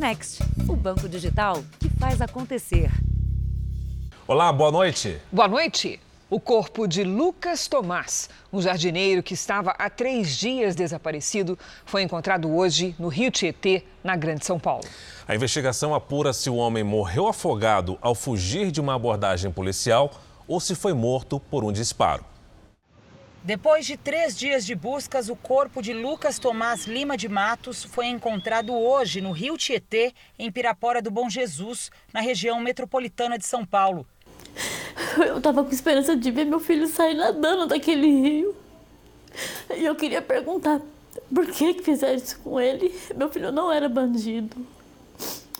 Next, o banco digital que faz acontecer. Olá, boa noite. Boa noite. O corpo de Lucas Tomás, um jardineiro que estava há três dias desaparecido, foi encontrado hoje no Rio Tietê, na Grande São Paulo. A investigação apura se o homem morreu afogado ao fugir de uma abordagem policial ou se foi morto por um disparo. Depois de três dias de buscas, o corpo de Lucas Tomás Lima de Matos foi encontrado hoje no Rio Tietê, em Pirapora do Bom Jesus, na região metropolitana de São Paulo. Eu tava com esperança de ver meu filho sair nadando daquele rio. E eu queria perguntar por que, que fizeram isso com ele. Meu filho não era bandido.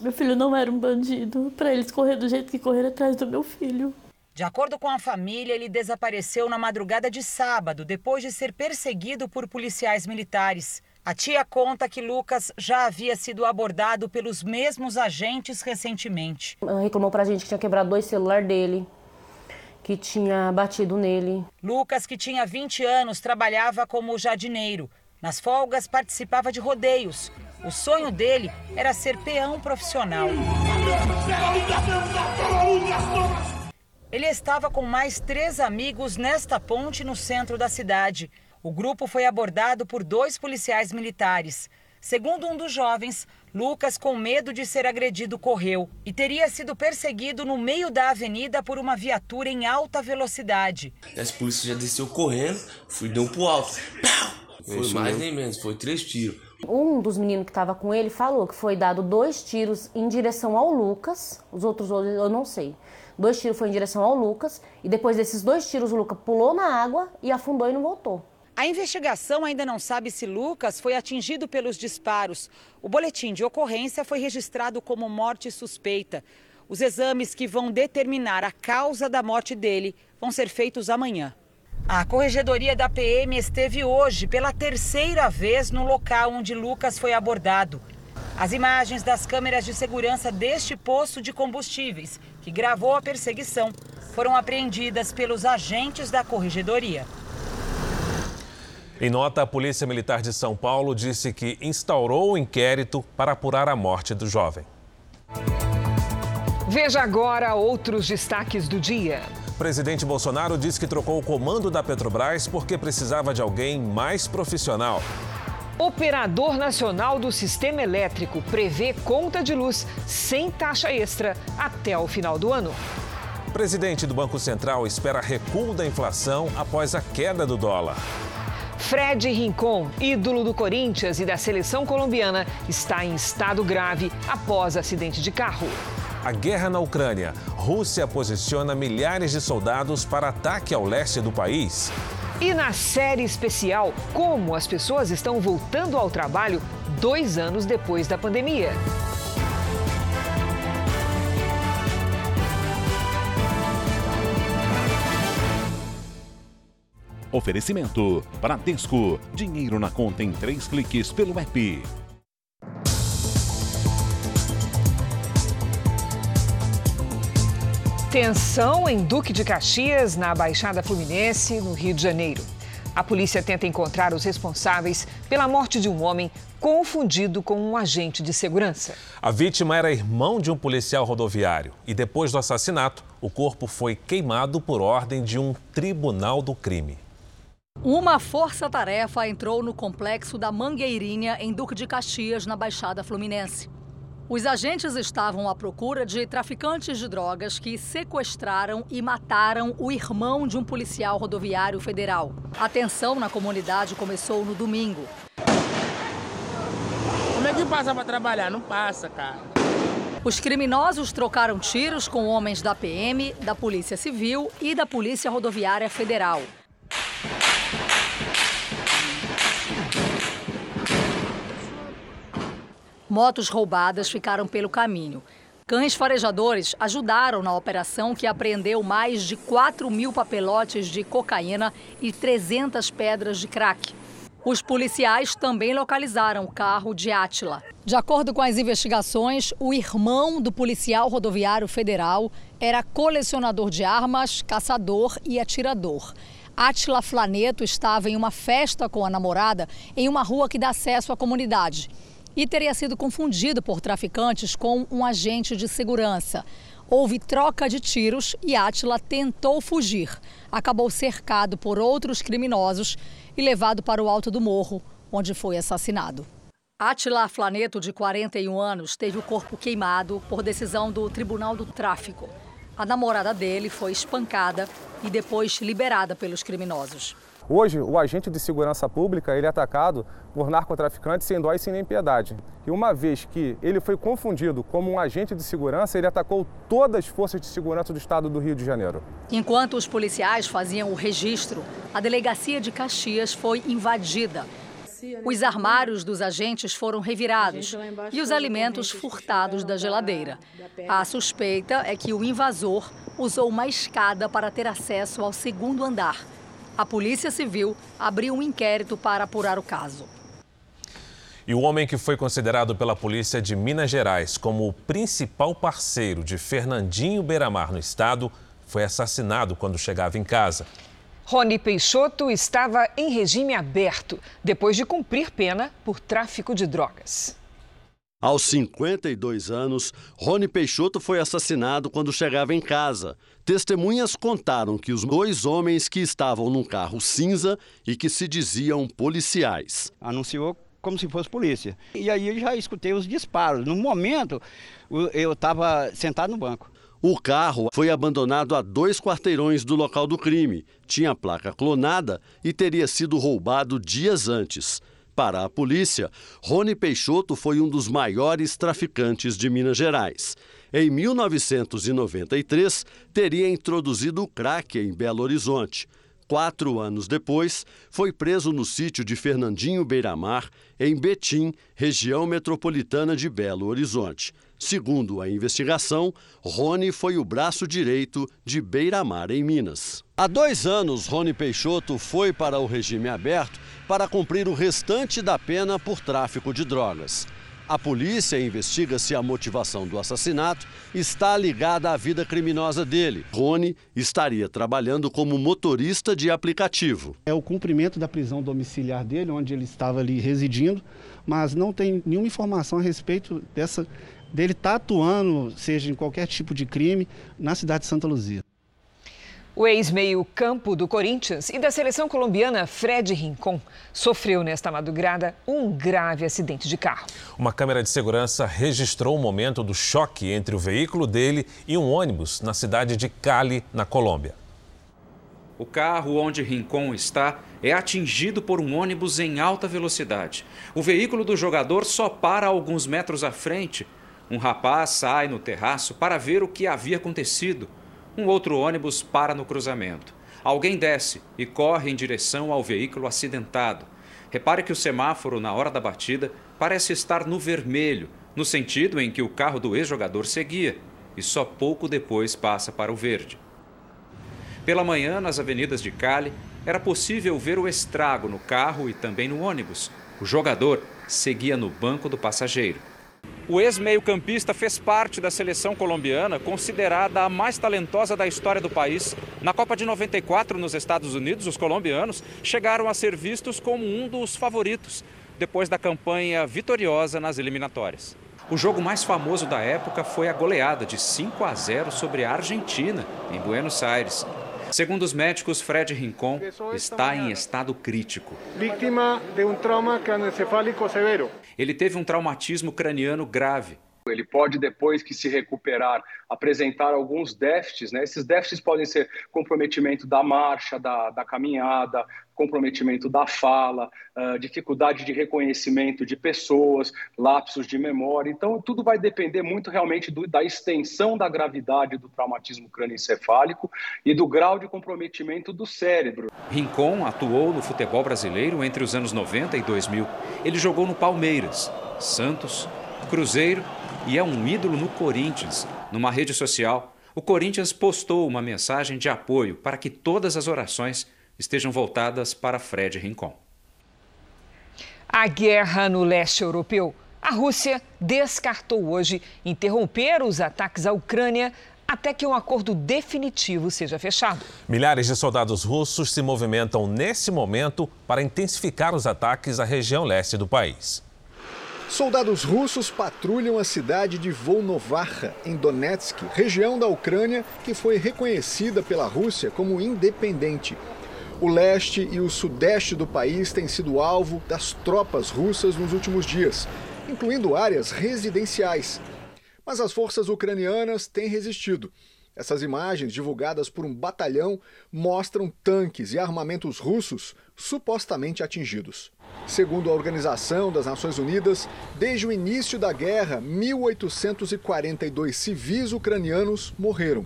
Meu filho não era um bandido. Para eles correr do jeito que correram atrás do meu filho. De acordo com a família, ele desapareceu na madrugada de sábado, depois de ser perseguido por policiais militares. A tia conta que Lucas já havia sido abordado pelos mesmos agentes recentemente. Reclamou pra gente que tinha quebrado dois celulares dele, que tinha batido nele. Lucas, que tinha 20 anos, trabalhava como jardineiro. Nas folgas, participava de rodeios. O sonho dele era ser peão profissional. Ele estava com mais três amigos nesta ponte no centro da cidade. O grupo foi abordado por dois policiais militares. Segundo um dos jovens, Lucas, com medo de ser agredido, correu e teria sido perseguido no meio da avenida por uma viatura em alta velocidade. As polícias já desceu correndo, fui deu um pro alto. Foi mais nem menos, foi três tiros. Um dos meninos que estava com ele falou que foi dado dois tiros em direção ao Lucas, os outros eu não sei. Dois tiros foi em direção ao Lucas e depois desses dois tiros o Lucas pulou na água e afundou e não voltou. A investigação ainda não sabe se Lucas foi atingido pelos disparos. O boletim de ocorrência foi registrado como morte suspeita. Os exames que vão determinar a causa da morte dele vão ser feitos amanhã. A corregedoria da PM esteve hoje pela terceira vez no local onde Lucas foi abordado. As imagens das câmeras de segurança deste posto de combustíveis, que gravou a perseguição, foram apreendidas pelos agentes da corregedoria. Em nota, a Polícia Militar de São Paulo disse que instaurou o um inquérito para apurar a morte do jovem. Veja agora outros destaques do dia. O presidente Bolsonaro disse que trocou o comando da Petrobras porque precisava de alguém mais profissional. Operador Nacional do Sistema Elétrico prevê conta de luz sem taxa extra até o final do ano. Presidente do Banco Central espera recuo da inflação após a queda do dólar. Fred Rincon, ídolo do Corinthians e da seleção colombiana, está em estado grave após acidente de carro. A guerra na Ucrânia. Rússia posiciona milhares de soldados para ataque ao leste do país. E na série especial, como as pessoas estão voltando ao trabalho dois anos depois da pandemia. Oferecimento: Bradesco. Dinheiro na conta em três cliques pelo app. Tensão em Duque de Caxias, na Baixada Fluminense, no Rio de Janeiro. A polícia tenta encontrar os responsáveis pela morte de um homem confundido com um agente de segurança. A vítima era irmão de um policial rodoviário e depois do assassinato, o corpo foi queimado por ordem de um tribunal do crime. Uma força-tarefa entrou no complexo da Mangueirinha, em Duque de Caxias, na Baixada Fluminense. Os agentes estavam à procura de traficantes de drogas que sequestraram e mataram o irmão de um policial rodoviário federal. A tensão na comunidade começou no domingo. Como é que passa para trabalhar? Não passa, cara. Os criminosos trocaram tiros com homens da PM, da Polícia Civil e da Polícia Rodoviária Federal. Motos roubadas ficaram pelo caminho. Cães farejadores ajudaram na operação que apreendeu mais de 4 mil papelotes de cocaína e 300 pedras de crack. Os policiais também localizaram o carro de Átila. De acordo com as investigações, o irmão do policial rodoviário federal era colecionador de armas, caçador e atirador. Átila Flaneto estava em uma festa com a namorada em uma rua que dá acesso à comunidade. E teria sido confundido por traficantes com um agente de segurança. Houve troca de tiros e Átila tentou fugir. Acabou cercado por outros criminosos e levado para o alto do morro, onde foi assassinado. Atila Flaneto, de 41 anos, teve o corpo queimado por decisão do Tribunal do Tráfico. A namorada dele foi espancada e depois liberada pelos criminosos. Hoje, o agente de segurança pública ele é atacado por narcotraficantes sem dó e sem nem piedade. E uma vez que ele foi confundido como um agente de segurança, ele atacou todas as forças de segurança do estado do Rio de Janeiro. Enquanto os policiais faziam o registro, a delegacia de Caxias foi invadida os armários dos agentes foram revirados e os alimentos furtados da geladeira. A suspeita é que o invasor usou uma escada para ter acesso ao segundo andar. A Polícia Civil abriu um inquérito para apurar o caso. E o homem que foi considerado pela polícia de Minas Gerais como o principal parceiro de Fernandinho Beiramar no estado foi assassinado quando chegava em casa. Rony Peixoto estava em regime aberto depois de cumprir pena por tráfico de drogas. Aos 52 anos, Rony Peixoto foi assassinado quando chegava em casa. Testemunhas contaram que os dois homens que estavam num carro cinza e que se diziam policiais. Anunciou como se fosse polícia. E aí eu já escutei os disparos. No momento, eu estava sentado no banco. O carro foi abandonado a dois quarteirões do local do crime, tinha placa clonada e teria sido roubado dias antes. Para a polícia, Rony Peixoto foi um dos maiores traficantes de Minas Gerais. Em 1993, teria introduzido o crack em Belo Horizonte. Quatro anos depois, foi preso no sítio de Fernandinho Beiramar, em Betim, região metropolitana de Belo Horizonte. Segundo a investigação, Rony foi o braço direito de Beiramar, em Minas. Há dois anos, Rony Peixoto foi para o regime aberto para cumprir o restante da pena por tráfico de drogas. A polícia investiga se a motivação do assassinato está ligada à vida criminosa dele. Rony estaria trabalhando como motorista de aplicativo. É o cumprimento da prisão domiciliar dele, onde ele estava ali residindo, mas não tem nenhuma informação a respeito dessa dele estar tá atuando, seja em qualquer tipo de crime, na cidade de Santa Luzia. O ex-meio-campo do Corinthians e da seleção colombiana, Fred Rincon, sofreu nesta madrugada um grave acidente de carro. Uma câmera de segurança registrou o momento do choque entre o veículo dele e um ônibus na cidade de Cali, na Colômbia. O carro onde Rincon está é atingido por um ônibus em alta velocidade. O veículo do jogador só para alguns metros à frente um rapaz sai no terraço para ver o que havia acontecido. Um outro ônibus para no cruzamento. Alguém desce e corre em direção ao veículo acidentado. Repare que o semáforo, na hora da batida, parece estar no vermelho, no sentido em que o carro do ex-jogador seguia, e só pouco depois passa para o verde. Pela manhã, nas avenidas de Cali, era possível ver o estrago no carro e também no ônibus. O jogador seguia no banco do passageiro. O ex-meio-campista fez parte da seleção colombiana, considerada a mais talentosa da história do país. Na Copa de 94, nos Estados Unidos, os colombianos chegaram a ser vistos como um dos favoritos, depois da campanha vitoriosa nas eliminatórias. O jogo mais famoso da época foi a goleada de 5 a 0 sobre a Argentina, em Buenos Aires. Segundo os médicos, Fred Rincon está em estado crítico. Vítima de um trauma crânioencefálico severo. Ele teve um traumatismo craniano grave. Ele pode, depois que se recuperar, apresentar alguns déficits. Né? Esses déficits podem ser comprometimento da marcha, da, da caminhada, comprometimento da fala, uh, dificuldade de reconhecimento de pessoas, lapsos de memória. Então, tudo vai depender muito realmente do, da extensão da gravidade do traumatismo crânioencefálico e do grau de comprometimento do cérebro. Rincon atuou no futebol brasileiro entre os anos 90 e 2000. Ele jogou no Palmeiras, Santos, Cruzeiro e é um ídolo no Corinthians. Numa rede social, o Corinthians postou uma mensagem de apoio para que todas as orações estejam voltadas para Fred Rincon. A guerra no leste europeu. A Rússia descartou hoje interromper os ataques à Ucrânia até que um acordo definitivo seja fechado. Milhares de soldados russos se movimentam nesse momento para intensificar os ataques à região leste do país. Soldados russos patrulham a cidade de Volnovarha, em Donetsk, região da Ucrânia que foi reconhecida pela Rússia como independente. O leste e o sudeste do país têm sido alvo das tropas russas nos últimos dias, incluindo áreas residenciais. Mas as forças ucranianas têm resistido. Essas imagens, divulgadas por um batalhão, mostram tanques e armamentos russos supostamente atingidos. Segundo a Organização das Nações Unidas, desde o início da guerra, 1.842 civis ucranianos morreram.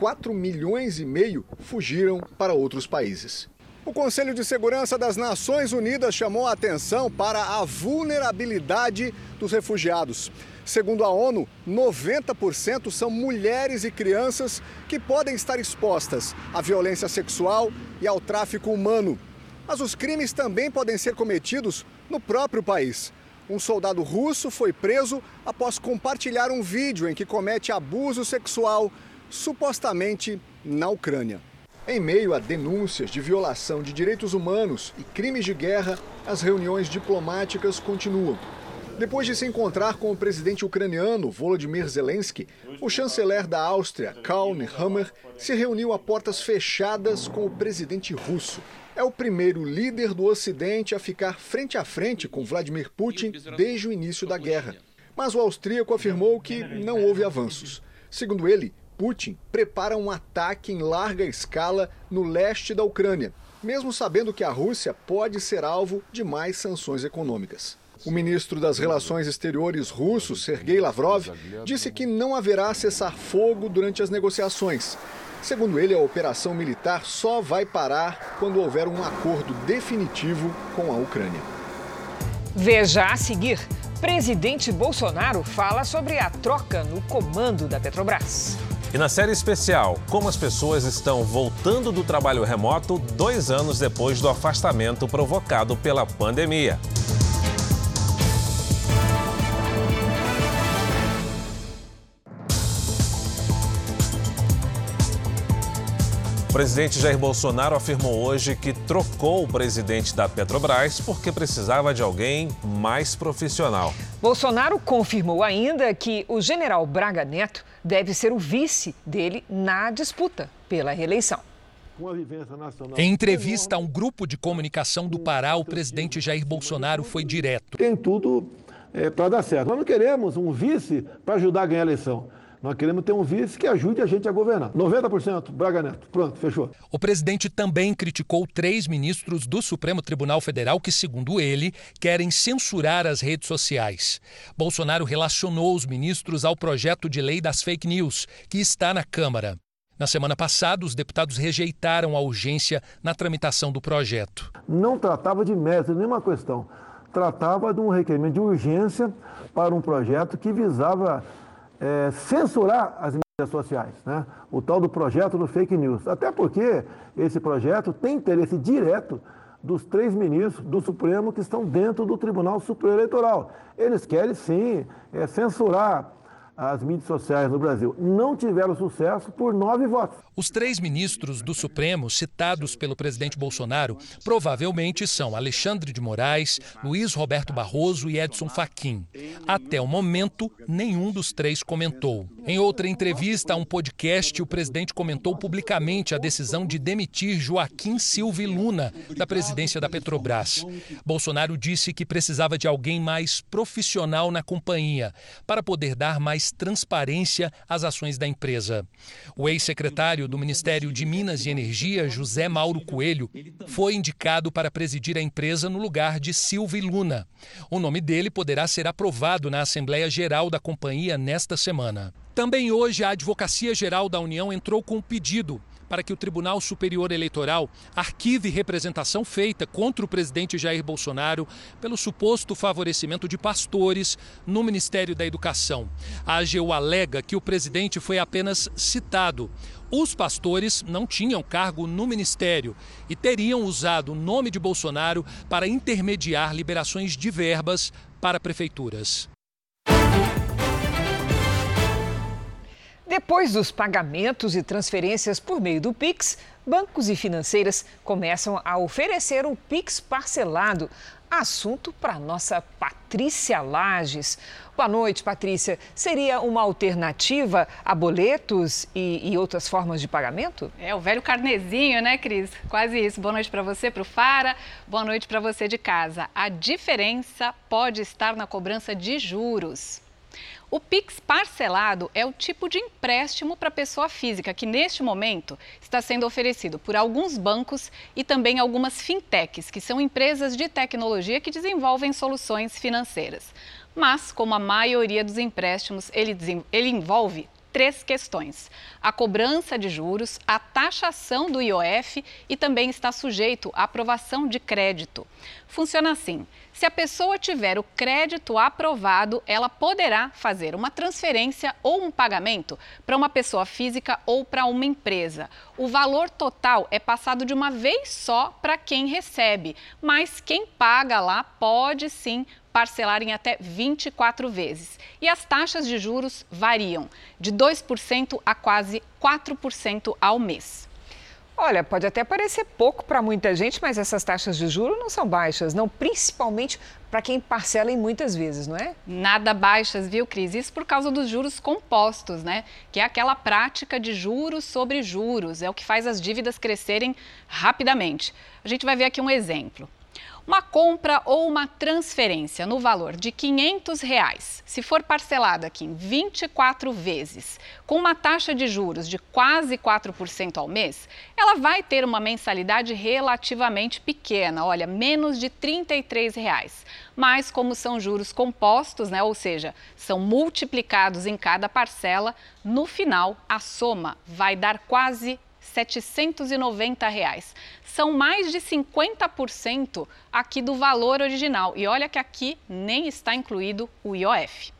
4 milhões e meio fugiram para outros países. O Conselho de Segurança das Nações Unidas chamou a atenção para a vulnerabilidade dos refugiados. Segundo a ONU, 90% são mulheres e crianças que podem estar expostas à violência sexual e ao tráfico humano. Mas os crimes também podem ser cometidos no próprio país. Um soldado russo foi preso após compartilhar um vídeo em que comete abuso sexual supostamente na Ucrânia. Em meio a denúncias de violação de direitos humanos e crimes de guerra, as reuniões diplomáticas continuam. Depois de se encontrar com o presidente ucraniano Volodymyr Zelensky, o chanceler da Áustria, Karl Nehammer, se reuniu a portas fechadas com o presidente russo. É o primeiro líder do Ocidente a ficar frente a frente com Vladimir Putin desde o início da guerra. Mas o austríaco afirmou que não houve avanços. Segundo ele, Putin prepara um ataque em larga escala no leste da Ucrânia, mesmo sabendo que a Rússia pode ser alvo de mais sanções econômicas. O ministro das Relações Exteriores russo, Sergei Lavrov, disse que não haverá cessar-fogo durante as negociações. Segundo ele, a operação militar só vai parar quando houver um acordo definitivo com a Ucrânia. Veja a seguir: presidente Bolsonaro fala sobre a troca no comando da Petrobras. E na série especial, como as pessoas estão voltando do trabalho remoto dois anos depois do afastamento provocado pela pandemia. O presidente Jair Bolsonaro afirmou hoje que trocou o presidente da Petrobras porque precisava de alguém mais profissional. Bolsonaro confirmou ainda que o general Braga Neto deve ser o vice dele na disputa pela reeleição. Em entrevista a um grupo de comunicação do Pará, o presidente Jair Bolsonaro foi direto. Tem tudo é, para dar certo. Nós não queremos um vice para ajudar a ganhar a eleição. Nós queremos ter um vice que ajude a gente a governar. 90% Braga Neto. Pronto, fechou. O presidente também criticou três ministros do Supremo Tribunal Federal que, segundo ele, querem censurar as redes sociais. Bolsonaro relacionou os ministros ao projeto de lei das fake news, que está na Câmara. Na semana passada, os deputados rejeitaram a urgência na tramitação do projeto. Não tratava de mérito, nenhuma questão. Tratava de um requerimento de urgência para um projeto que visava é, censurar as mídias sociais, né? o tal do projeto do fake news. Até porque esse projeto tem interesse direto dos três ministros do Supremo que estão dentro do Tribunal Superior Eleitoral. Eles querem, sim, é, censurar as mídias sociais no Brasil. Não tiveram sucesso por nove votos. Os três ministros do Supremo citados pelo presidente Bolsonaro provavelmente são Alexandre de Moraes, Luiz Roberto Barroso e Edson Fachin. Até o momento, nenhum dos três comentou. Em outra entrevista a um podcast, o presidente comentou publicamente a decisão de demitir Joaquim Silva Luna da presidência da Petrobras. Bolsonaro disse que precisava de alguém mais profissional na companhia para poder dar transparência às ações da empresa. O ex-secretário do Ministério de Minas e Energia, José Mauro Coelho, foi indicado para presidir a empresa no lugar de Silvio Luna. O nome dele poderá ser aprovado na Assembleia Geral da companhia nesta semana. Também hoje, a Advocacia Geral da União entrou com um pedido para que o Tribunal Superior Eleitoral arquive representação feita contra o presidente Jair Bolsonaro pelo suposto favorecimento de pastores no Ministério da Educação. A AGU alega que o presidente foi apenas citado. Os pastores não tinham cargo no ministério e teriam usado o nome de Bolsonaro para intermediar liberações de verbas para prefeituras. Depois dos pagamentos e transferências por meio do Pix, bancos e financeiras começam a oferecer o Pix parcelado. Assunto para nossa Patrícia Lages. Boa noite, Patrícia. Seria uma alternativa a boletos e, e, outras formas de pagamento? É o velho carnezinho, né, Cris? Quase isso. Boa noite para você, para o Fara. Boa noite para você de casa. A diferença pode estar na cobrança de juros. O Pix parcelado é o tipo de empréstimo para pessoa física que, neste momento, está sendo oferecido por alguns bancos e também algumas fintechs, que são empresas de tecnologia que desenvolvem soluções financeiras. Mas, como a maioria dos empréstimos, ele, ele envolve três questões: a cobrança de juros, a taxação do IOF e também está sujeito à aprovação de crédito. Funciona assim: se a pessoa tiver o crédito aprovado, ela poderá fazer uma transferência ou um pagamento para uma pessoa física ou para uma empresa. O valor total é passado de uma vez só para quem recebe, mas quem paga lá pode sim parcelar em até 24 vezes. E as taxas de juros variam de 2% a quase 4% ao mês. Olha, pode até parecer pouco para muita gente, mas essas taxas de juros não são baixas, não, principalmente para quem parcela em muitas vezes, não é? Nada baixas, viu, Cris? Isso por causa dos juros compostos, né? Que é aquela prática de juros sobre juros, é o que faz as dívidas crescerem rapidamente. A gente vai ver aqui um exemplo. Uma compra ou uma transferência no valor de 500 reais, se for parcelada aqui em 24 vezes, com uma taxa de juros de quase 4% ao mês, ela vai ter uma mensalidade relativamente pequena, olha, menos de 33 reais. Mas como são juros compostos, né, ou seja, são multiplicados em cada parcela, no final a soma vai dar quase 790 reais. São mais de 50% aqui do valor original. E olha que aqui nem está incluído o IOF.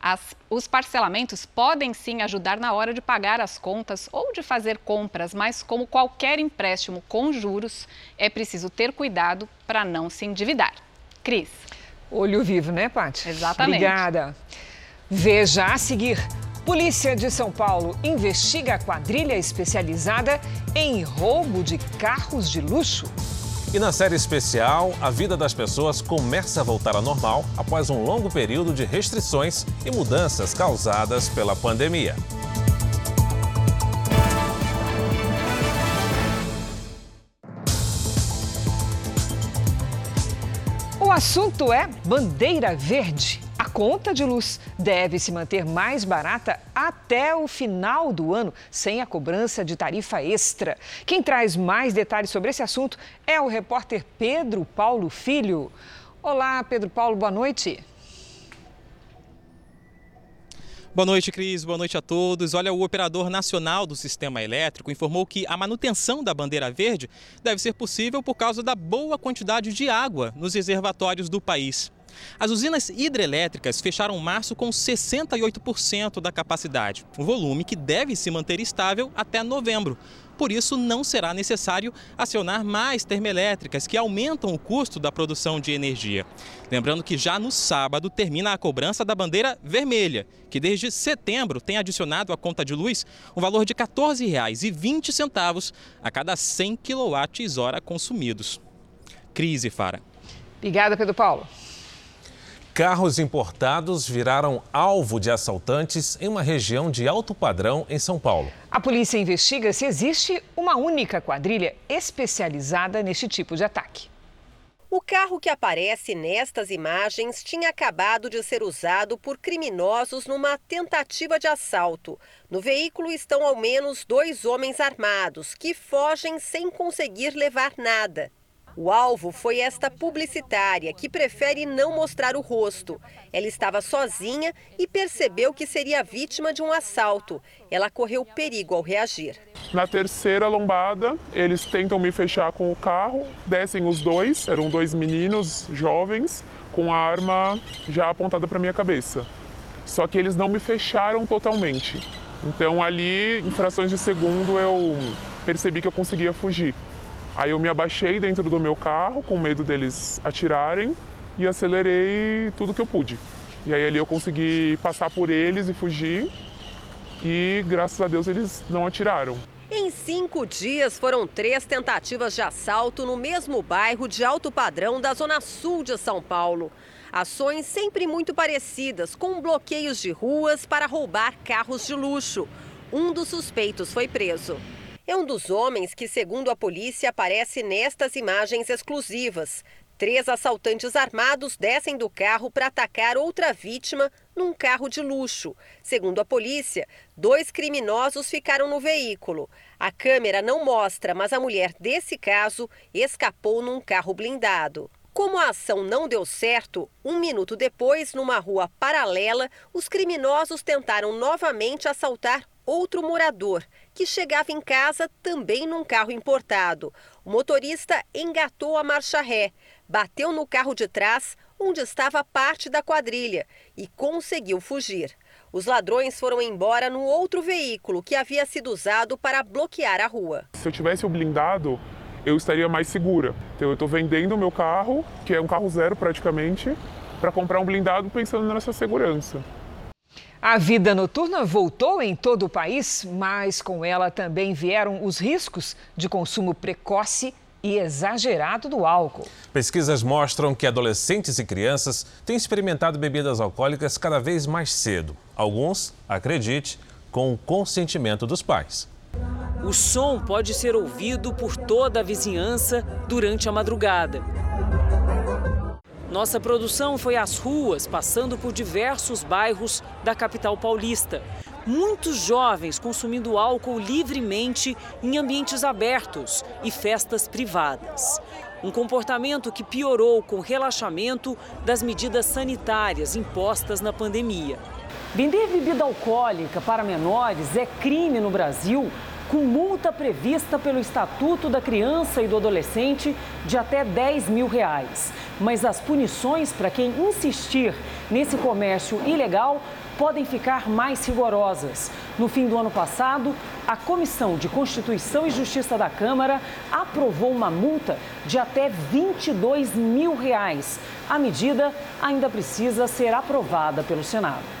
As, os parcelamentos podem sim ajudar na hora de pagar as contas ou de fazer compras, mas como qualquer empréstimo com juros, é preciso ter cuidado para não se endividar. Cris. Olho vivo, né, Paty? Exatamente. Obrigada. Veja a seguir. Polícia de São Paulo investiga a quadrilha especializada em roubo de carros de luxo. E na série especial, a vida das pessoas começa a voltar ao normal após um longo período de restrições e mudanças causadas pela pandemia. O assunto é bandeira verde. A conta de luz deve se manter mais barata até o final do ano, sem a cobrança de tarifa extra. Quem traz mais detalhes sobre esse assunto é o repórter Pedro Paulo Filho. Olá, Pedro Paulo, boa noite. Boa noite, Cris. Boa noite a todos. Olha, o operador nacional do sistema elétrico informou que a manutenção da bandeira verde deve ser possível por causa da boa quantidade de água nos reservatórios do país. As usinas hidrelétricas fecharam março com 68% da capacidade, um volume que deve se manter estável até novembro. Por isso, não será necessário acionar mais termoelétricas que aumentam o custo da produção de energia. Lembrando que já no sábado termina a cobrança da bandeira vermelha, que desde setembro tem adicionado à conta de luz um valor de R$ 14,20 a cada 100 kWh consumidos. Crise, Fara. Obrigada, Pedro Paulo. Carros importados viraram alvo de assaltantes em uma região de alto padrão em São Paulo. A polícia investiga se existe uma única quadrilha especializada neste tipo de ataque. O carro que aparece nestas imagens tinha acabado de ser usado por criminosos numa tentativa de assalto. No veículo estão ao menos dois homens armados que fogem sem conseguir levar nada. O alvo foi esta publicitária, que prefere não mostrar o rosto. Ela estava sozinha e percebeu que seria vítima de um assalto. Ela correu perigo ao reagir. Na terceira lombada, eles tentam me fechar com o carro, descem os dois, eram dois meninos jovens, com a arma já apontada para minha cabeça. Só que eles não me fecharam totalmente. Então ali, em frações de segundo, eu percebi que eu conseguia fugir. Aí eu me abaixei dentro do meu carro, com medo deles atirarem, e acelerei tudo que eu pude. E aí ali eu consegui passar por eles e fugir, e graças a Deus eles não atiraram. Em cinco dias, foram três tentativas de assalto no mesmo bairro de alto padrão da Zona Sul de São Paulo. Ações sempre muito parecidas, com bloqueios de ruas para roubar carros de luxo. Um dos suspeitos foi preso. É um dos homens que, segundo a polícia, aparece nestas imagens exclusivas. Três assaltantes armados descem do carro para atacar outra vítima num carro de luxo. Segundo a polícia, dois criminosos ficaram no veículo. A câmera não mostra, mas a mulher desse caso escapou num carro blindado. Como a ação não deu certo, um minuto depois, numa rua paralela, os criminosos tentaram novamente assaltar outro morador, que chegava em casa também num carro importado. O motorista engatou a marcha ré, bateu no carro de trás, onde estava parte da quadrilha, e conseguiu fugir. Os ladrões foram embora no outro veículo que havia sido usado para bloquear a rua. Se eu tivesse o blindado, eu estaria mais segura. Então eu estou vendendo o meu carro, que é um carro zero praticamente, para comprar um blindado pensando nessa segurança. A vida noturna voltou em todo o país, mas com ela também vieram os riscos de consumo precoce e exagerado do álcool. Pesquisas mostram que adolescentes e crianças têm experimentado bebidas alcoólicas cada vez mais cedo. Alguns, acredite, com o consentimento dos pais. O som pode ser ouvido por toda a vizinhança durante a madrugada. Nossa produção foi às ruas, passando por diversos bairros da capital paulista. Muitos jovens consumindo álcool livremente em ambientes abertos e festas privadas. Um comportamento que piorou com o relaxamento das medidas sanitárias impostas na pandemia. Vender bebida alcoólica para menores é crime no Brasil com multa prevista pelo Estatuto da Criança e do Adolescente de até 10 mil reais. Mas as punições para quem insistir nesse comércio ilegal podem ficar mais rigorosas. No fim do ano passado, a Comissão de Constituição e Justiça da Câmara aprovou uma multa de até 22 mil reais. A medida ainda precisa ser aprovada pelo Senado.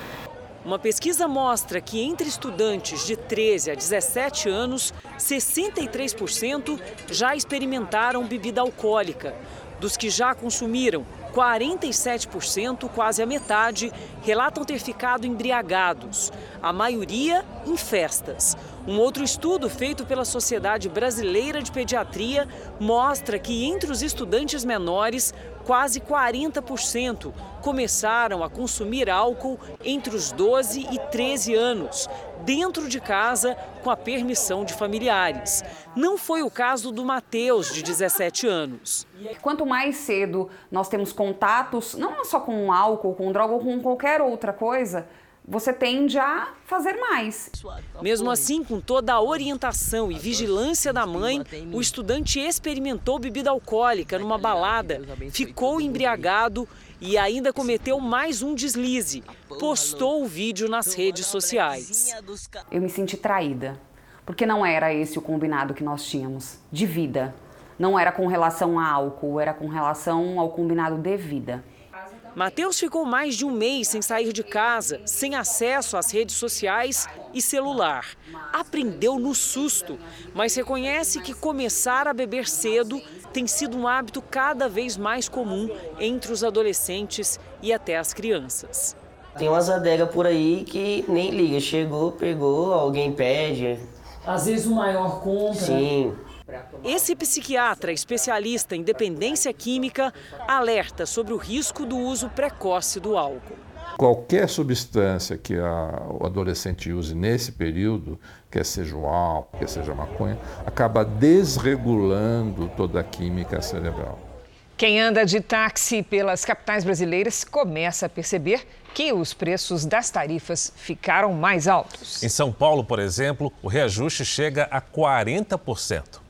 Uma pesquisa mostra que entre estudantes de 13 a 17 anos, 63% já experimentaram bebida alcoólica. Dos que já consumiram, 47%, quase a metade, relatam ter ficado embriagados, a maioria em festas. Um outro estudo feito pela Sociedade Brasileira de Pediatria mostra que entre os estudantes menores, quase 40% começaram a consumir álcool entre os 12 e 13 anos, dentro de casa, com a permissão de familiares. Não foi o caso do Matheus, de 17 anos. Quanto mais cedo nós temos contatos, não só com álcool, com droga ou com qualquer outra coisa, você tende a fazer mais. Mesmo assim, com toda a orientação e vigilância da mãe, o estudante experimentou bebida alcoólica numa balada, ficou embriagado e ainda cometeu mais um deslize. Postou o vídeo nas redes sociais. Eu me senti traída, porque não era esse o combinado que nós tínhamos de vida. Não era com relação a álcool, era com relação ao combinado de vida. Mateus ficou mais de um mês sem sair de casa, sem acesso às redes sociais e celular. Aprendeu no susto, mas reconhece que começar a beber cedo tem sido um hábito cada vez mais comum entre os adolescentes e até as crianças. Tem umas adegas por aí que nem liga, chegou, pegou, alguém pede. Às vezes o maior compra. Sim. Esse psiquiatra especialista em dependência química alerta sobre o risco do uso precoce do álcool. Qualquer substância que a, o adolescente use nesse período, quer seja o álcool, quer seja a maconha, acaba desregulando toda a química cerebral. Quem anda de táxi pelas capitais brasileiras começa a perceber que os preços das tarifas ficaram mais altos. Em São Paulo, por exemplo, o reajuste chega a 40%.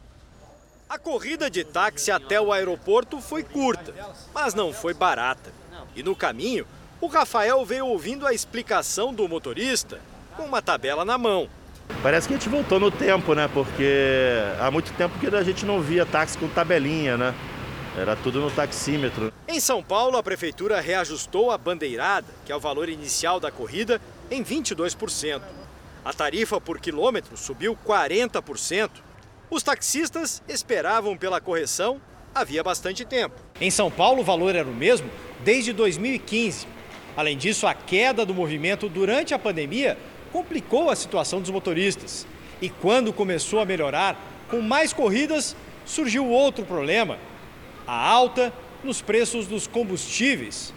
A corrida de táxi até o aeroporto foi curta, mas não foi barata. E no caminho, o Rafael veio ouvindo a explicação do motorista com uma tabela na mão. Parece que a gente voltou no tempo, né? Porque há muito tempo que a gente não via táxi com tabelinha, né? Era tudo no taxímetro. Em São Paulo, a prefeitura reajustou a bandeirada, que é o valor inicial da corrida, em 22%. A tarifa por quilômetro subiu 40%. Os taxistas esperavam pela correção havia bastante tempo. Em São Paulo, o valor era o mesmo desde 2015. Além disso, a queda do movimento durante a pandemia complicou a situação dos motoristas. E quando começou a melhorar, com mais corridas, surgiu outro problema: a alta nos preços dos combustíveis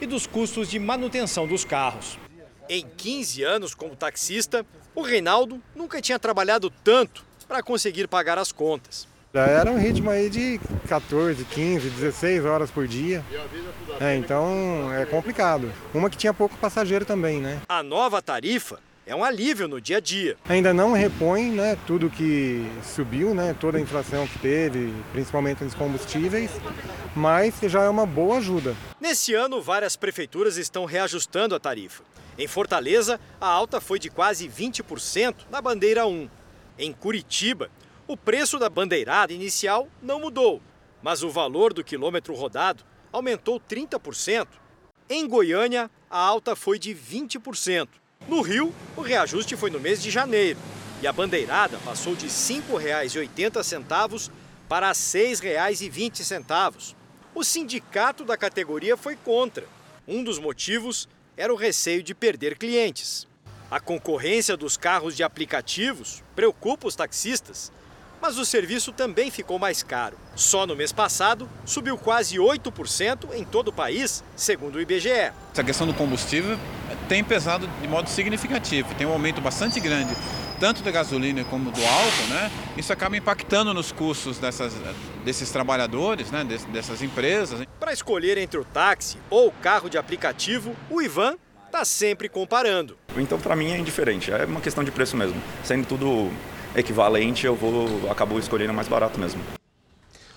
e dos custos de manutenção dos carros. Em 15 anos como taxista, o Reinaldo nunca tinha trabalhado tanto para conseguir pagar as contas. Era um ritmo aí de 14, 15, 16 horas por dia. É, então é complicado. Uma que tinha pouco passageiro também, né? A nova tarifa é um alívio no dia a dia. Ainda não repõe né, tudo que subiu, né, toda a inflação que teve, principalmente nos combustíveis, mas já é uma boa ajuda. Nesse ano, várias prefeituras estão reajustando a tarifa. Em Fortaleza, a alta foi de quase 20% na bandeira 1. Em Curitiba, o preço da bandeirada inicial não mudou, mas o valor do quilômetro rodado aumentou 30%. Em Goiânia, a alta foi de 20%. No Rio, o reajuste foi no mês de janeiro e a bandeirada passou de R$ 5,80 para R$ 6,20. O sindicato da categoria foi contra. Um dos motivos era o receio de perder clientes. A concorrência dos carros de aplicativos preocupa os taxistas, mas o serviço também ficou mais caro. Só no mês passado, subiu quase 8% em todo o país, segundo o IBGE. Essa questão do combustível tem pesado de modo significativo, tem um aumento bastante grande, tanto da gasolina como do álcool, né? Isso acaba impactando nos custos dessas, desses trabalhadores, né? dessas empresas. Para escolher entre o táxi ou o carro de aplicativo, o Ivan está sempre comparando. Então, para mim, é indiferente, é uma questão de preço mesmo. Sendo tudo equivalente, eu vou acabo escolhendo mais barato mesmo.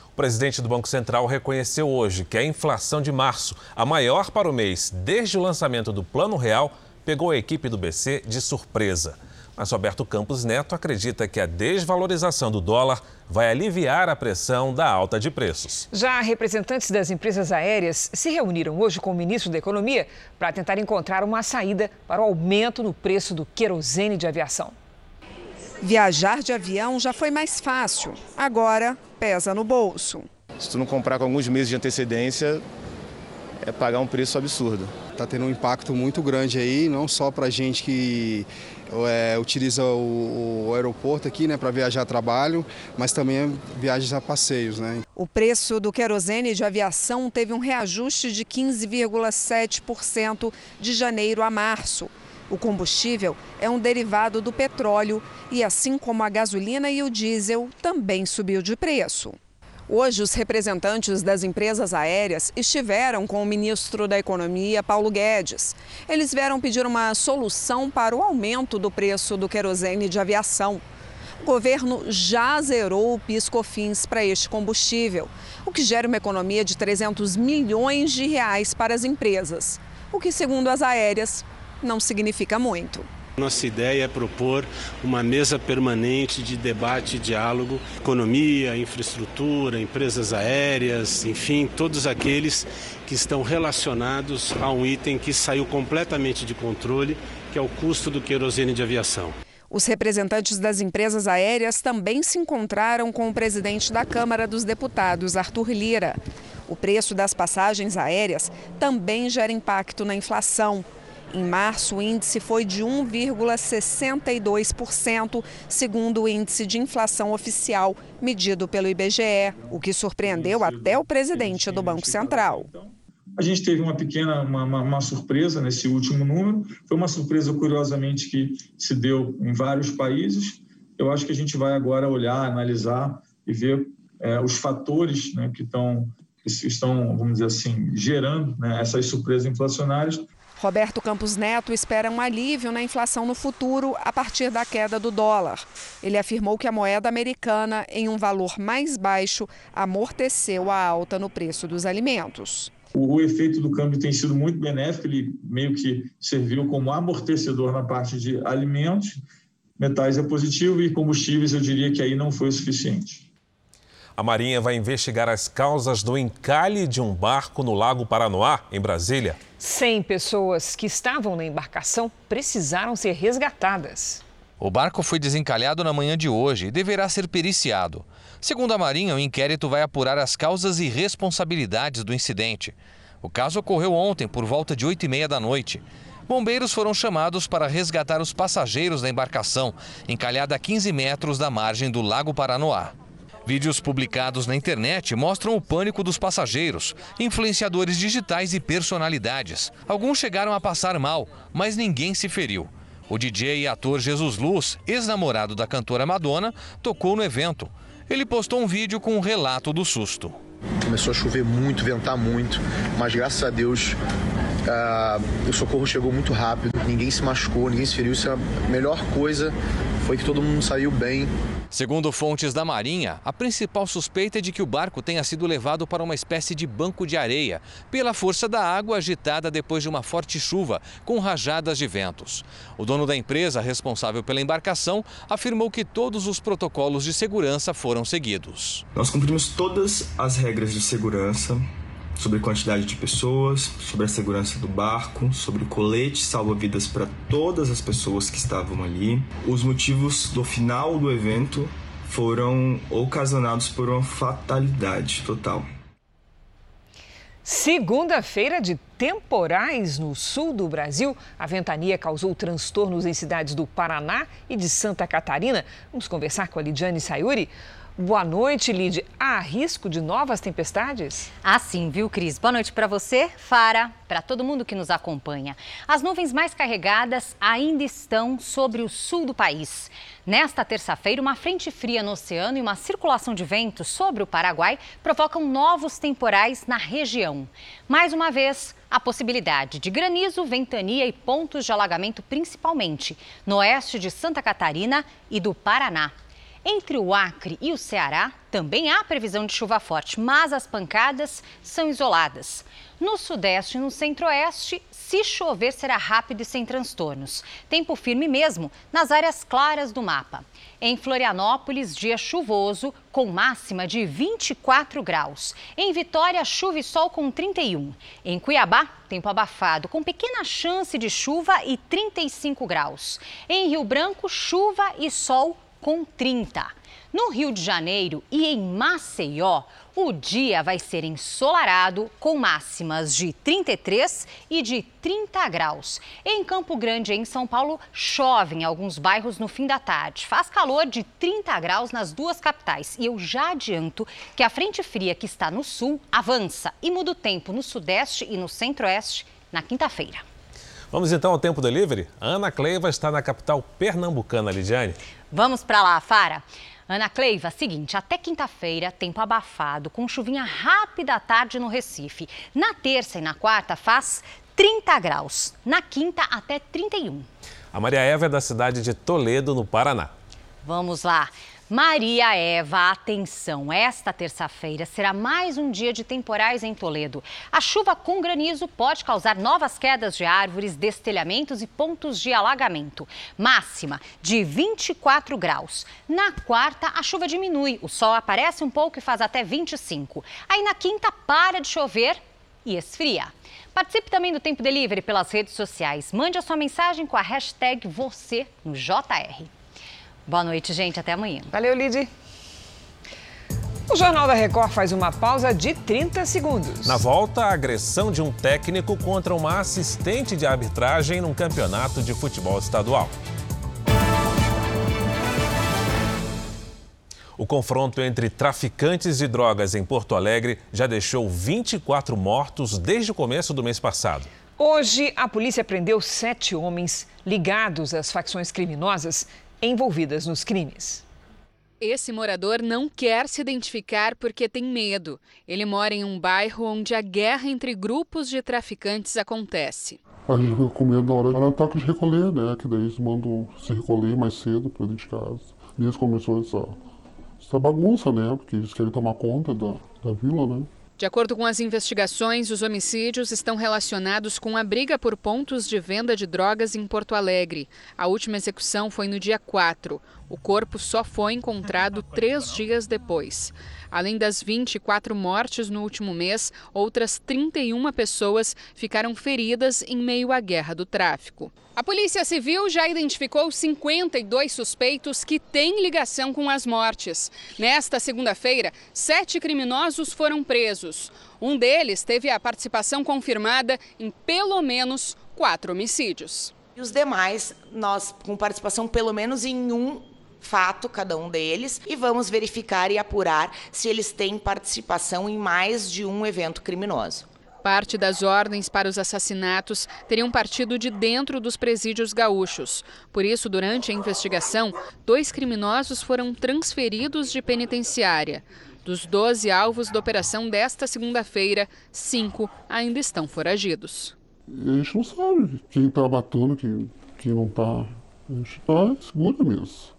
O presidente do Banco Central reconheceu hoje que a inflação de março, a maior para o mês desde o lançamento do Plano Real, pegou a equipe do BC de surpresa. Mas Roberto Campos Neto acredita que a desvalorização do dólar vai aliviar a pressão da alta de preços. Já representantes das empresas aéreas se reuniram hoje com o ministro da Economia para tentar encontrar uma saída para o aumento no preço do querosene de aviação. Viajar de avião já foi mais fácil, agora pesa no bolso. Se tu não comprar com alguns meses de antecedência, é pagar um preço absurdo. Está tendo um impacto muito grande aí, não só para a gente que é, utiliza o, o, aeroporto aqui né, para viajar a trabalho, mas também viagens a passeios. Né? O preço do querosene de aviação teve um reajuste de 15,7% de janeiro a março. O combustível é um derivado do petróleo e, assim como a gasolina e o diesel, também subiu de preço. Hoje, os representantes das empresas aéreas estiveram com o ministro da Economia, Paulo Guedes. Eles vieram pedir uma solução para o aumento do preço do querosene de aviação. O governo já zerou o PIS/COFINS para este combustível, o que gera uma economia de 300 milhões de reais para as empresas, o que, segundo as aéreas, não significa muito. Nossa ideia é propor uma mesa permanente de debate e diálogo, economia, infraestrutura, empresas aéreas, enfim, todos aqueles que estão relacionados a um item que saiu completamente de controle, que é o custo do querosene de aviação. Os representantes das empresas aéreas também se encontraram com o presidente da Câmara dos Deputados, Arthur Lira. O preço das passagens aéreas também gera impacto na inflação. Em março, o índice foi de 1,62%, segundo o índice de inflação oficial medido pelo IBGE, o que surpreendeu até o presidente do Banco Central. A gente teve uma pequena uma, uma, uma, surpresa nesse último número. Foi uma surpresa, curiosamente, que se deu em vários países. Eu acho que a gente vai agora olhar, analisar e ver é, os fatores né, que, estão, que estão, vamos dizer assim, gerando né, essas surpresas inflacionárias Roberto Campos Neto espera um alívio na inflação no futuro a partir da queda do dólar. Ele afirmou que a moeda americana, em um valor mais baixo, amorteceu a alta no preço dos alimentos. O, o, efeito do câmbio tem sido muito benéfico, ele meio que serviu como amortecedor na parte de alimentos, metais é positivo e combustíveis eu diria que aí não foi o suficiente. A Marinha vai investigar as causas do encalhe de um barco no Lago Paranoá, em Brasília. 100 pessoas que estavam na embarcação precisaram ser resgatadas. O barco foi desencalhado na manhã de hoje e deverá ser periciado. Segundo a Marinha, o inquérito vai apurar as causas e responsabilidades do incidente. O caso ocorreu ontem, por volta de 8 e meia da noite. Bombeiros foram chamados para resgatar os passageiros da embarcação, encalhada a 15 metros da margem do Lago Paranoá. Vídeos publicados na internet mostram o pânico dos passageiros, influenciadores digitais e personalidades. Alguns chegaram a passar mal, mas ninguém se feriu. O DJ e ator Jesus Luz, ex-namorado da cantora Madonna, tocou no evento. Ele postou um vídeo com um relato do susto. Começou a chover muito, ventar muito, mas graças a Deus uh, o socorro chegou muito rápido. Ninguém se machucou, ninguém se feriu. Isso é a melhor coisa foi que todo mundo saiu bem. Segundo fontes da Marinha, a principal suspeita é de que o barco tenha sido levado para uma espécie de banco de areia, pela força da água agitada depois de uma forte chuva, com rajadas de ventos. O dono da empresa, responsável pela embarcação, afirmou que todos os protocolos de segurança foram seguidos. Nós cumprimos todas as regras de segurança, sobre quantidade de pessoas, sobre a segurança do barco, sobre colete salva-vidas para todas as pessoas que estavam ali. Os motivos do final do evento foram ocasionados por uma fatalidade total. Segunda-feira de temporais no sul do Brasil. A ventania causou transtornos em cidades do Paraná e de Santa Catarina. Vamos conversar com a Lidiane Sayuri. Boa noite, Lid. Há risco de novas tempestades? Ah, sim, viu, Cris? Boa noite para você, Fara, para todo mundo que nos acompanha. As nuvens mais carregadas ainda estão sobre o sul do país. Nesta terça-feira, uma frente fria no oceano e uma circulação de vento sobre o Paraguai provocam novos temporais na região. Mais uma vez, a possibilidade de granizo, ventania e pontos de alagamento, principalmente no oeste de Santa Catarina e do Paraná. Entre o Acre e o Ceará, também há previsão de chuva forte, mas as pancadas são isoladas. No Sudeste e no Centro-Oeste, se chover, será rápido e sem transtornos. Tempo firme mesmo nas áreas claras do mapa. Em Florianópolis, dia chuvoso, com máxima de 24 graus. Em Vitória, chuva e sol com 31. Em Cuiabá, tempo abafado, com pequena chance de chuva e 35 graus. Em Rio Branco, chuva e sol com 30. No Rio de Janeiro e em Maceió, o dia vai ser ensolarado com máximas de 33 e de 30 graus. Em Campo Grande, em São Paulo, chove em alguns bairros no fim da tarde. Faz calor de 30 graus nas duas capitais. E eu já adianto que a frente fria que está no sul avança e muda o tempo no sudeste e no centro-oeste na quinta-feira. Vamos então ao tempo delivery? A Ana Cleiva está na capital pernambucana, Lidiane. Vamos para lá, Fara. Ana Cleiva, seguinte, até quinta-feira, tempo abafado, com chuvinha rápida à tarde no Recife. Na terça e na quarta faz 30 graus. Na quinta, até 31. A Maria Eva é da cidade de Toledo, no Paraná. Vamos lá. Maria Eva, atenção! Esta terça-feira será mais um dia de temporais em Toledo. A chuva com granizo pode causar novas quedas de árvores, destelhamentos e pontos de alagamento. Máxima de 24 graus. Na quarta, a chuva diminui, o sol aparece um pouco e faz até 25. Aí na quinta, para de chover e esfria. Participe também do Tempo Delivery pelas redes sociais. Mande a sua mensagem com a hashtag você no JR. Boa noite, gente. Até amanhã. Valeu, Lid. O Jornal da Record faz uma pausa de 30 segundos. Na volta, a agressão de um técnico contra uma assistente de arbitragem num campeonato de futebol estadual. O confronto entre traficantes de drogas em Porto Alegre já deixou 24 mortos desde o começo do mês passado. Hoje, a polícia prendeu sete homens ligados às facções criminosas envolvidas nos crimes. Esse morador não quer se identificar porque tem medo. Ele mora em um bairro onde a guerra entre grupos de traficantes acontece. A gente fica com medo na hora de ataque de recolher, né? Que daí eles mandam se recolher mais cedo para dentro de casa. E eles começou essa, essa bagunça, né? Porque eles querem tomar conta da, da vila, né? De acordo com as investigações, os homicídios estão relacionados com a briga por pontos de venda de drogas em Porto Alegre. A última execução foi no dia 4. O corpo só foi encontrado três dias depois. Além das 24 mortes no último mês, outras 31 pessoas ficaram feridas em meio à guerra do tráfico. A Polícia Civil já identificou 52 suspeitos que têm ligação com as mortes. Nesta segunda-feira, sete criminosos foram presos. Um deles teve a participação confirmada em pelo menos quatro homicídios. E os demais, nós com participação pelo menos em um fato, cada um deles, e vamos verificar e apurar se eles têm participação em mais de um evento criminoso. Parte das ordens para os assassinatos teriam partido de dentro dos presídios gaúchos. Por isso, durante a investigação, dois criminosos foram transferidos de penitenciária. Dos 12 alvos da operação desta segunda-feira, cinco ainda estão foragidos. A gente não sabe quem está matando, quem, quem não está. A gente está segura mesmo.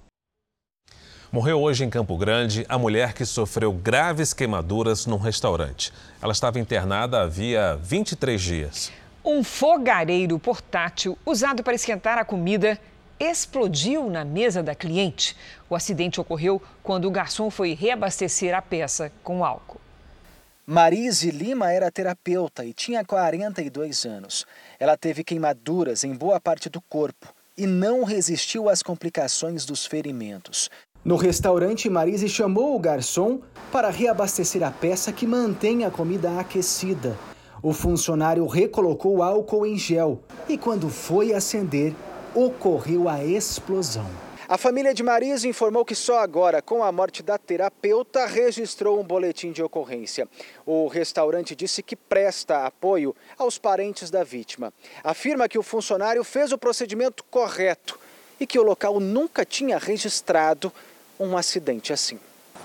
Morreu hoje em Campo Grande a mulher que sofreu graves queimaduras num restaurante. Ela estava internada havia 23 dias. Um fogareiro portátil usado para esquentar a comida explodiu na mesa da cliente. O acidente ocorreu quando o garçom foi reabastecer a peça com álcool. Marise Lima era terapeuta e tinha 42 anos. Ela teve queimaduras em boa parte do corpo e não resistiu às complicações dos ferimentos. No restaurante, Marise chamou o garçom para reabastecer a peça que mantém a comida aquecida. O funcionário recolocou álcool em gel e, quando foi acender, ocorreu a explosão. A família de Marise informou que só agora, com a morte da terapeuta, registrou um boletim de ocorrência. O restaurante disse que presta apoio aos parentes da vítima. Afirma que o funcionário fez o procedimento correto e que o local nunca tinha registrado um acidente assim.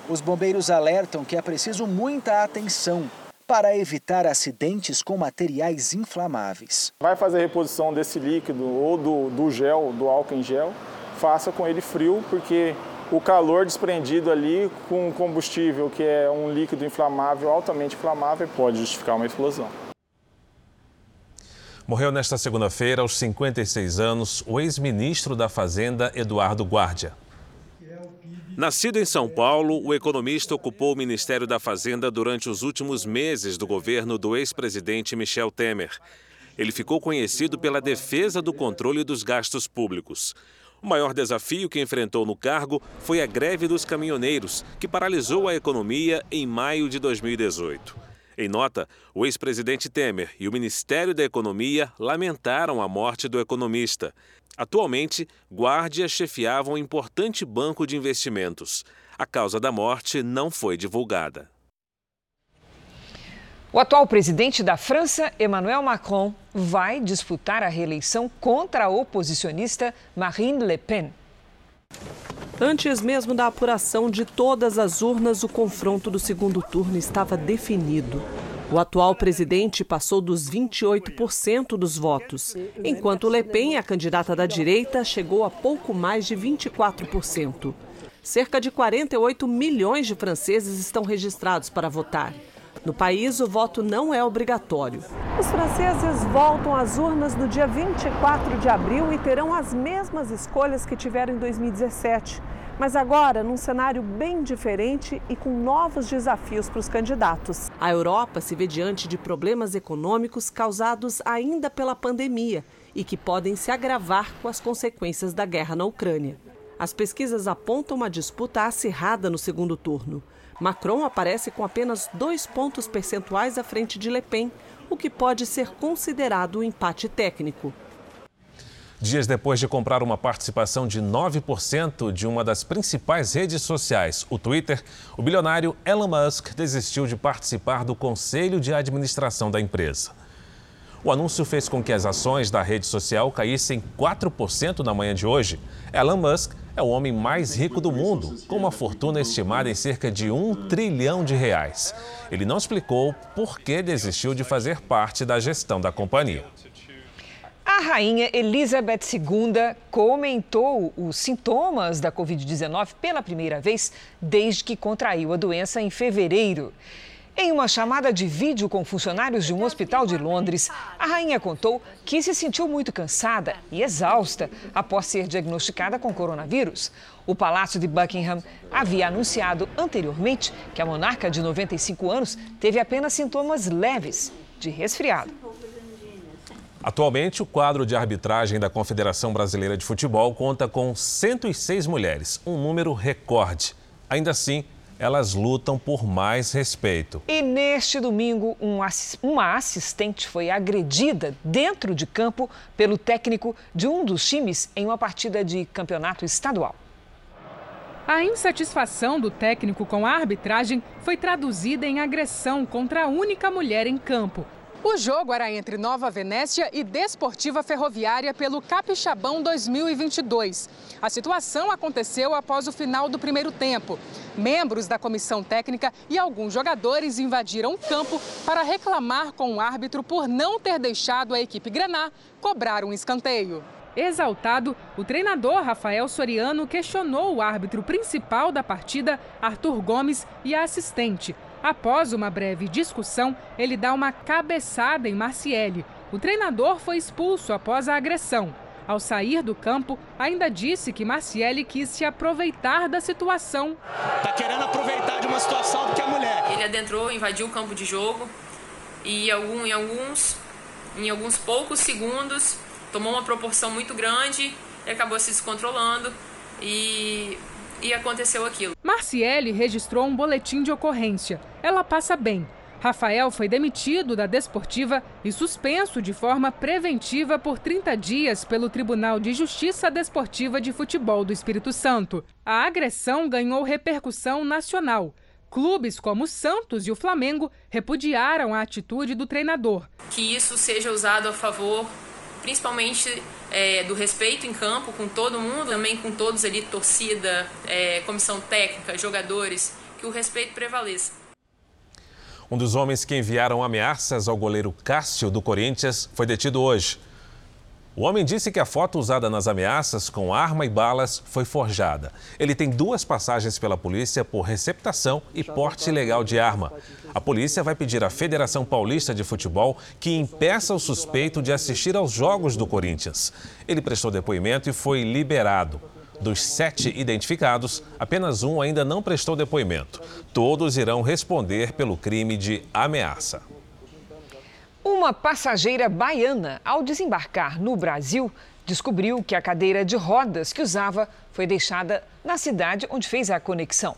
Os bombeiros alertam que é preciso muita atenção para evitar acidentes com materiais inflamáveis. Vai fazer a reposição desse líquido ou do, do gel, do álcool em gel, faça com ele frio, porque o calor desprendido ali com combustível, que é um líquido inflamável, altamente inflamável, pode justificar uma explosão. Morreu nesta segunda-feira, aos 56 anos, o ex-ministro da Fazenda, Eduardo Guardia. Nascido em São Paulo, o economista ocupou o Ministério da Fazenda durante os últimos meses do governo do ex-presidente Michel Temer. Ele ficou conhecido pela defesa do controle dos gastos públicos. O maior desafio que enfrentou no cargo foi a greve dos caminhoneiros, que paralisou a economia em maio de 2018. Em nota, o ex-presidente Temer e o Ministério da Economia lamentaram a morte do economista. Atualmente, guardias chefiavam um importante banco de investimentos. A causa da morte não foi divulgada. O atual presidente da França, Emmanuel Macron, vai disputar a reeleição contra a oposicionista Marine Le Pen. Antes mesmo da apuração de todas as urnas, o confronto do segundo turno estava definido. O atual presidente passou dos 28% dos votos, enquanto Le Pen, a candidata da direita, chegou a pouco mais de 24%. Cerca de 48 milhões de franceses estão registrados para votar. No país, o voto não é obrigatório. Os franceses voltam às urnas no dia 24 de abril e terão as mesmas escolhas que tiveram em 2017 mas agora num cenário bem diferente e com novos desafios para os candidatos. A Europa se vê diante de problemas econômicos causados ainda pela pandemia e que podem se agravar com as consequências da guerra na Ucrânia. As pesquisas apontam uma disputa acirrada no segundo turno. Macron aparece com apenas dois pontos percentuais à frente de Le Pen, o que pode ser considerado um empate técnico. Dias depois de comprar uma participação de 9% de uma das principais redes sociais, o Twitter, o bilionário Elon Musk desistiu de participar do conselho de administração da empresa. O anúncio fez com que as ações da rede social caíssem 4% na manhã de hoje. Elon Musk é o homem mais rico do mundo, com uma fortuna estimada em cerca de um trilhão de reais. Ele não explicou por que desistiu de fazer parte da gestão da companhia. A rainha Elizabeth II comentou os sintomas da Covid-19 pela primeira vez desde que contraiu a doença em fevereiro. Em uma chamada de vídeo com funcionários de um hospital de Londres, a rainha contou que se sentiu muito cansada e exausta após ser diagnosticada com coronavírus. O Palácio de Buckingham havia anunciado anteriormente que a monarca de 95 anos teve apenas sintomas leves de resfriado. Atualmente, o quadro de arbitragem da Confederação Brasileira de Futebol conta com 106 mulheres, um número recorde. Ainda assim, elas lutam por mais respeito. E neste domingo, um, uma assistente foi agredida dentro de campo pelo técnico de um dos times em uma partida de campeonato estadual. A insatisfação do técnico com a arbitragem foi traduzida em agressão contra a única mulher em campo. O jogo era entre Nova Venécia e Desportiva Ferroviária pelo Capixabão 2022. A situação aconteceu após o final do primeiro tempo. Membros da comissão técnica e alguns jogadores invadiram o campo para reclamar com o árbitro por não ter deixado a equipe Graná cobrar um escanteio. Exaltado, o treinador Rafael Soriano questionou o árbitro principal da partida, Arthur Gomes, e a assistente, Após uma breve discussão, ele dá uma cabeçada em Marciele. O treinador foi expulso após a agressão. Ao sair do campo, ainda disse que Marciele quis se aproveitar da situação. Tá querendo aproveitar de uma situação do que a mulher. Ele adentrou, invadiu o campo de jogo e em alguns, em alguns poucos segundos tomou uma proporção muito grande e acabou se descontrolando e e aconteceu aquilo. Marciele registrou um boletim de ocorrência. Ela passa bem. Rafael foi demitido da Desportiva e suspenso de forma preventiva por 30 dias pelo Tribunal de Justiça Desportiva de Futebol do Espírito Santo. A agressão ganhou repercussão nacional. Clubes como o Santos e o Flamengo repudiaram a atitude do treinador. Que isso seja usado a favor, principalmente é, do respeito em campo com todo mundo, também com todos ali, torcida, é, comissão técnica, jogadores, que o respeito prevaleça. Um dos homens que enviaram ameaças ao goleiro Cássio do Corinthians foi detido hoje. O homem disse que a foto usada nas ameaças com arma e balas foi forjada. Ele tem duas passagens pela polícia por receptação e porte ilegal de arma. A polícia vai pedir à Federação Paulista de Futebol que impeça o suspeito de assistir aos jogos do Corinthians. Ele prestou depoimento e foi liberado. Dos sete identificados, apenas um ainda não prestou depoimento. Todos irão responder pelo crime de ameaça. Uma passageira baiana, ao desembarcar no Brasil, descobriu que a cadeira de rodas que usava foi deixada na cidade onde fez a conexão.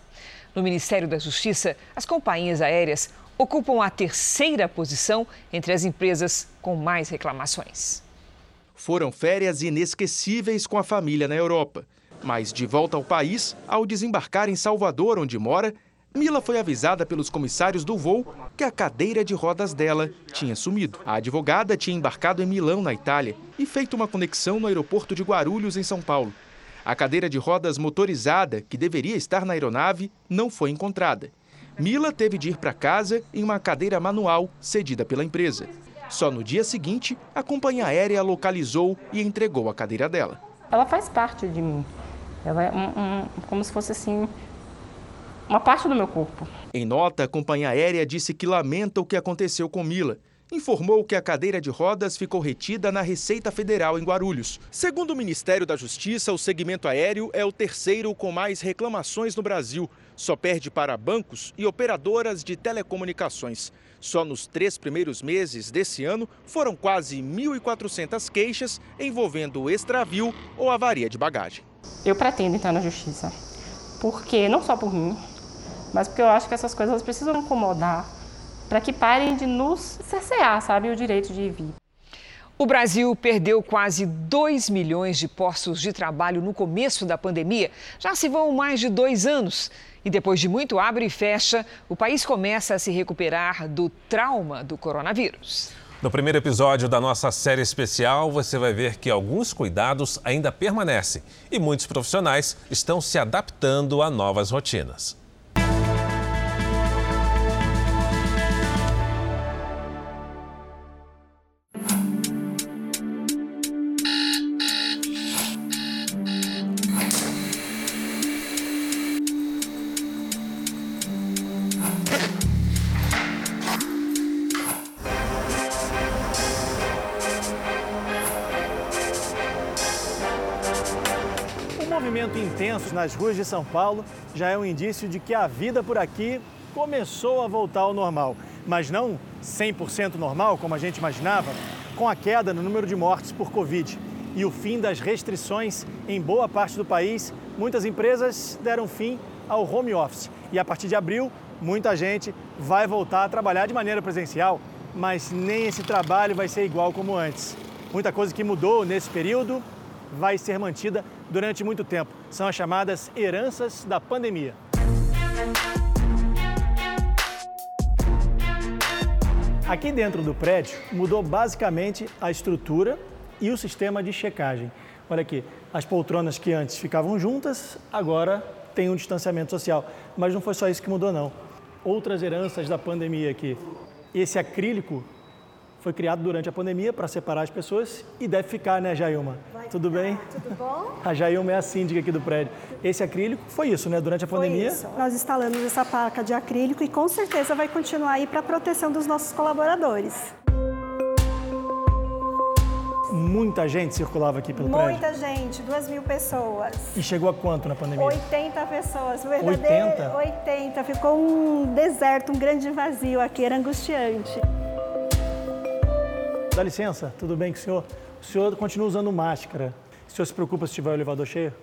No Ministério da Justiça, as companhias aéreas ocupam a terceira posição entre as empresas com mais reclamações. Foram férias inesquecíveis com a família na Europa. Mas de volta ao país, ao desembarcar em Salvador, onde mora, Mila foi avisada pelos comissários do voo que a cadeira de rodas dela tinha sumido. A advogada tinha embarcado em Milão, na Itália, e feito uma conexão no aeroporto de Guarulhos, em São Paulo. A cadeira de rodas motorizada, que deveria estar na aeronave, não foi encontrada. Mila teve de ir para casa em uma cadeira manual cedida pela empresa. Só no dia seguinte, a companhia aérea localizou e entregou a cadeira dela. Ela faz parte de mim. Ela é um, um, como se fosse assim uma parte do meu corpo. Em nota, a companhia aérea disse que lamenta o que aconteceu com Mila. Informou que a cadeira de rodas ficou retida na Receita Federal em Guarulhos. Segundo o Ministério da Justiça, o segmento aéreo é o terceiro com mais reclamações no Brasil. Só perde para bancos e operadoras de telecomunicações. Só nos três primeiros meses desse ano foram quase 1.400 queixas envolvendo extravio ou avaria de bagagem. Eu pretendo entrar na justiça, porque não só por mim, mas porque eu acho que essas coisas precisam incomodar para que parem de nos cercear, sabe, o direito de vir. O Brasil perdeu quase 2 milhões de postos de trabalho no começo da pandemia. Já se vão mais de dois anos. E depois de muito abre e fecha, o país começa a se recuperar do trauma do coronavírus. No primeiro episódio da nossa série especial, você vai ver que alguns cuidados ainda permanecem e muitos profissionais estão se adaptando a novas rotinas. Nas ruas de São Paulo já é um indício de que a vida por aqui começou a voltar ao normal. Mas não 100% normal, como a gente imaginava, com a queda no número de mortes por Covid e o fim das restrições em boa parte do país, muitas empresas deram fim ao home office. E a partir de abril, muita gente vai voltar a trabalhar de maneira presencial, mas nem esse trabalho vai ser igual como antes. Muita coisa que mudou nesse período vai ser mantida durante muito tempo. São as chamadas heranças da pandemia. Aqui dentro do prédio mudou basicamente a estrutura e o sistema de checagem. Olha aqui, as poltronas que antes ficavam juntas, agora tem um distanciamento social. Mas não foi só isso que mudou, não. Outras heranças da pandemia aqui. Esse acrílico foi criado durante a pandemia para separar as pessoas e deve ficar, né, Jailma? Vai Tudo ficar. bem? Tudo bom? A Jailma é a síndica aqui do prédio. Esse acrílico foi isso, né? Durante a pandemia? Foi isso. Nós instalamos essa placa de acrílico e com certeza vai continuar aí para a proteção dos nossos colaboradores. Muita gente circulava aqui pelo Muita prédio? Muita gente, duas mil pessoas. E chegou a quanto na pandemia? 80 pessoas, verdadeiro. 80? 80. Ficou um deserto, um grande vazio aqui, era angustiante. Dá licença, tudo bem com o senhor? O senhor continua usando máscara. O senhor se preocupa se tiver o elevador cheio?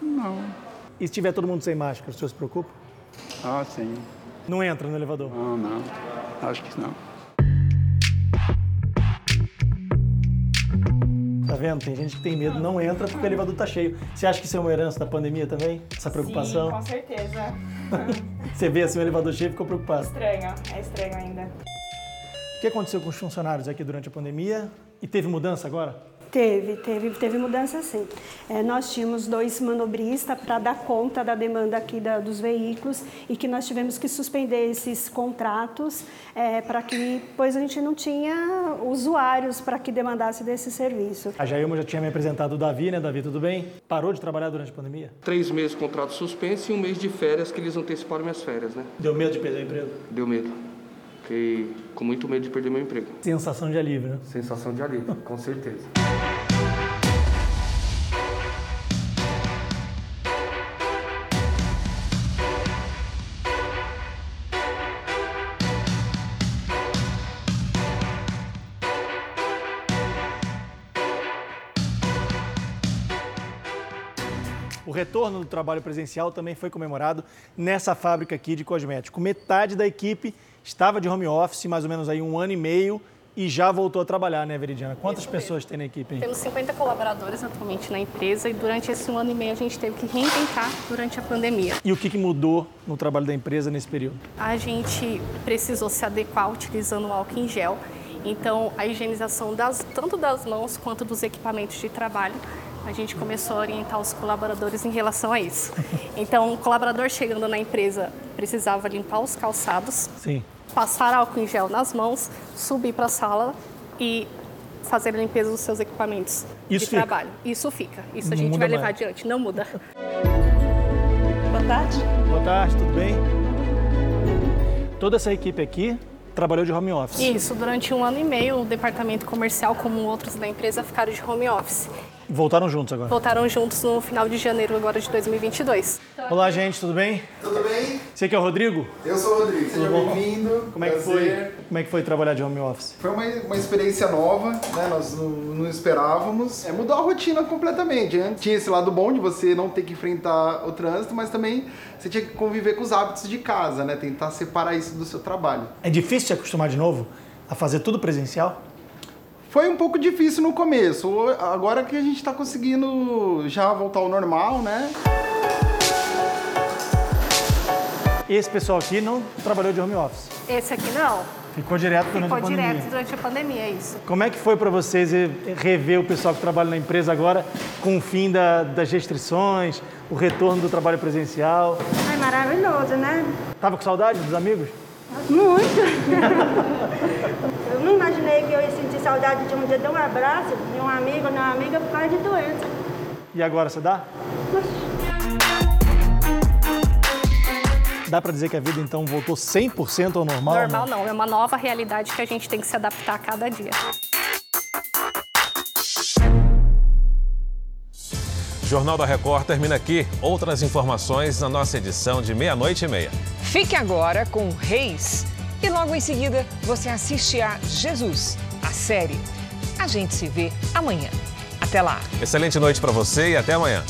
Não. E se tiver todo mundo sem máscara, o senhor se preocupa? Ah, sim. Não entra no elevador? Não, não. Acho que não. Tá vendo? Tem gente que tem medo, não entra porque o elevador tá cheio. Você acha que isso é uma herança da pandemia também? Essa preocupação? Sim, com certeza. Você vê assim o elevador cheio e ficou preocupado? Estranho, é estranho ainda. O que aconteceu com os funcionários aqui durante a pandemia? E teve mudança agora? Teve, teve, teve mudança sim. É, nós tínhamos dois manobristas para dar conta da demanda aqui da, dos veículos e que nós tivemos que suspender esses contratos é, para que, pois a gente não tinha usuários para que demandasse desse serviço. A Jailma já tinha me apresentado o Davi, né? Davi, tudo bem? Parou de trabalhar durante a pandemia? Três meses de contrato suspenso e um mês de férias que eles anteciparam minhas férias, né? Deu medo de perder o emprego? Deu medo. Fiquei com muito medo de perder meu emprego. Sensação de alívio, né? Sensação de alívio, com certeza. O retorno do trabalho presencial também foi comemorado nessa fábrica aqui de cosmético. Metade da equipe estava de home office, mais ou menos aí um ano e meio, e já voltou a trabalhar, né, Veridiana? Quantas Isso pessoas mesmo. tem na equipe? Hein? Temos 50 colaboradores atualmente na empresa e durante esse um ano e meio a gente teve que reinventar durante a pandemia. E o que, mudou no trabalho da empresa nesse período? A gente precisou se adequar utilizando o álcool em gel. Então, a higienização das, tanto das mãos quanto dos equipamentos de trabalho a gente começou a orientar os colaboradores em relação a isso. Então, o colaborador chegando na empresa precisava limpar os calçados, Sim. Passar álcool em gel nas mãos, subir para a sala e fazer a limpeza dos seus equipamentos isso de fica. trabalho. Isso fica. Isso a gente muda vai levar mais. adiante, não muda. Boa tarde. Boa tarde, tudo bem? Toda essa equipe aqui trabalhou de home office. Isso, durante um ano e meio, o departamento comercial, como outros da empresa, ficaram de home office. Voltaram juntos agora. Voltaram juntos no final de janeiro agora de 2022. Olá, gente, tudo bem? Tudo bem? Você aqui é o Rodrigo? Eu sou o Rodrigo, seja Tudo bom? bem-vindo. Como é que foi? Como é que foi trabalhar de home office? Foi uma, uma experiência nova, né? Nós não, não esperávamos. É, mudou a rotina completamente. Né? Tinha esse lado bom de você não ter que enfrentar o trânsito, mas também você tinha que conviver com os hábitos de casa, né? Tentar separar isso do seu trabalho. É difícil se acostumar de novo a fazer tudo presencial? Foi um pouco difícil no começo. Agora que a gente está conseguindo já voltar ao normal, né? Esse pessoal aqui não trabalhou de home office. Esse aqui não. Ficou direto durante Ficou a pandemia. direto durante a pandemia, é isso. Como é que foi para vocês rever o pessoal que trabalha na empresa agora com o fim da- das restrições, o retorno do trabalho presencial? Ai, maravilhoso, né? Tava com saudade dos amigos? Muito. eu não imaginei que eu ia sentir saudade de um dia de um abraço, de um amigo, de uma amiga por causa de doença. E agora, você dá? Dá para dizer que a vida então voltou 100% ao normal? Normal não, é uma nova realidade que a gente tem que se adaptar a cada dia. Jornal da Record termina aqui. Outras informações na nossa edição de meia-noite e meia. Fique agora com Reis. E logo em seguida você assiste a Jesus, a série. A gente se vê amanhã. Até lá. Excelente noite para você e até amanhã.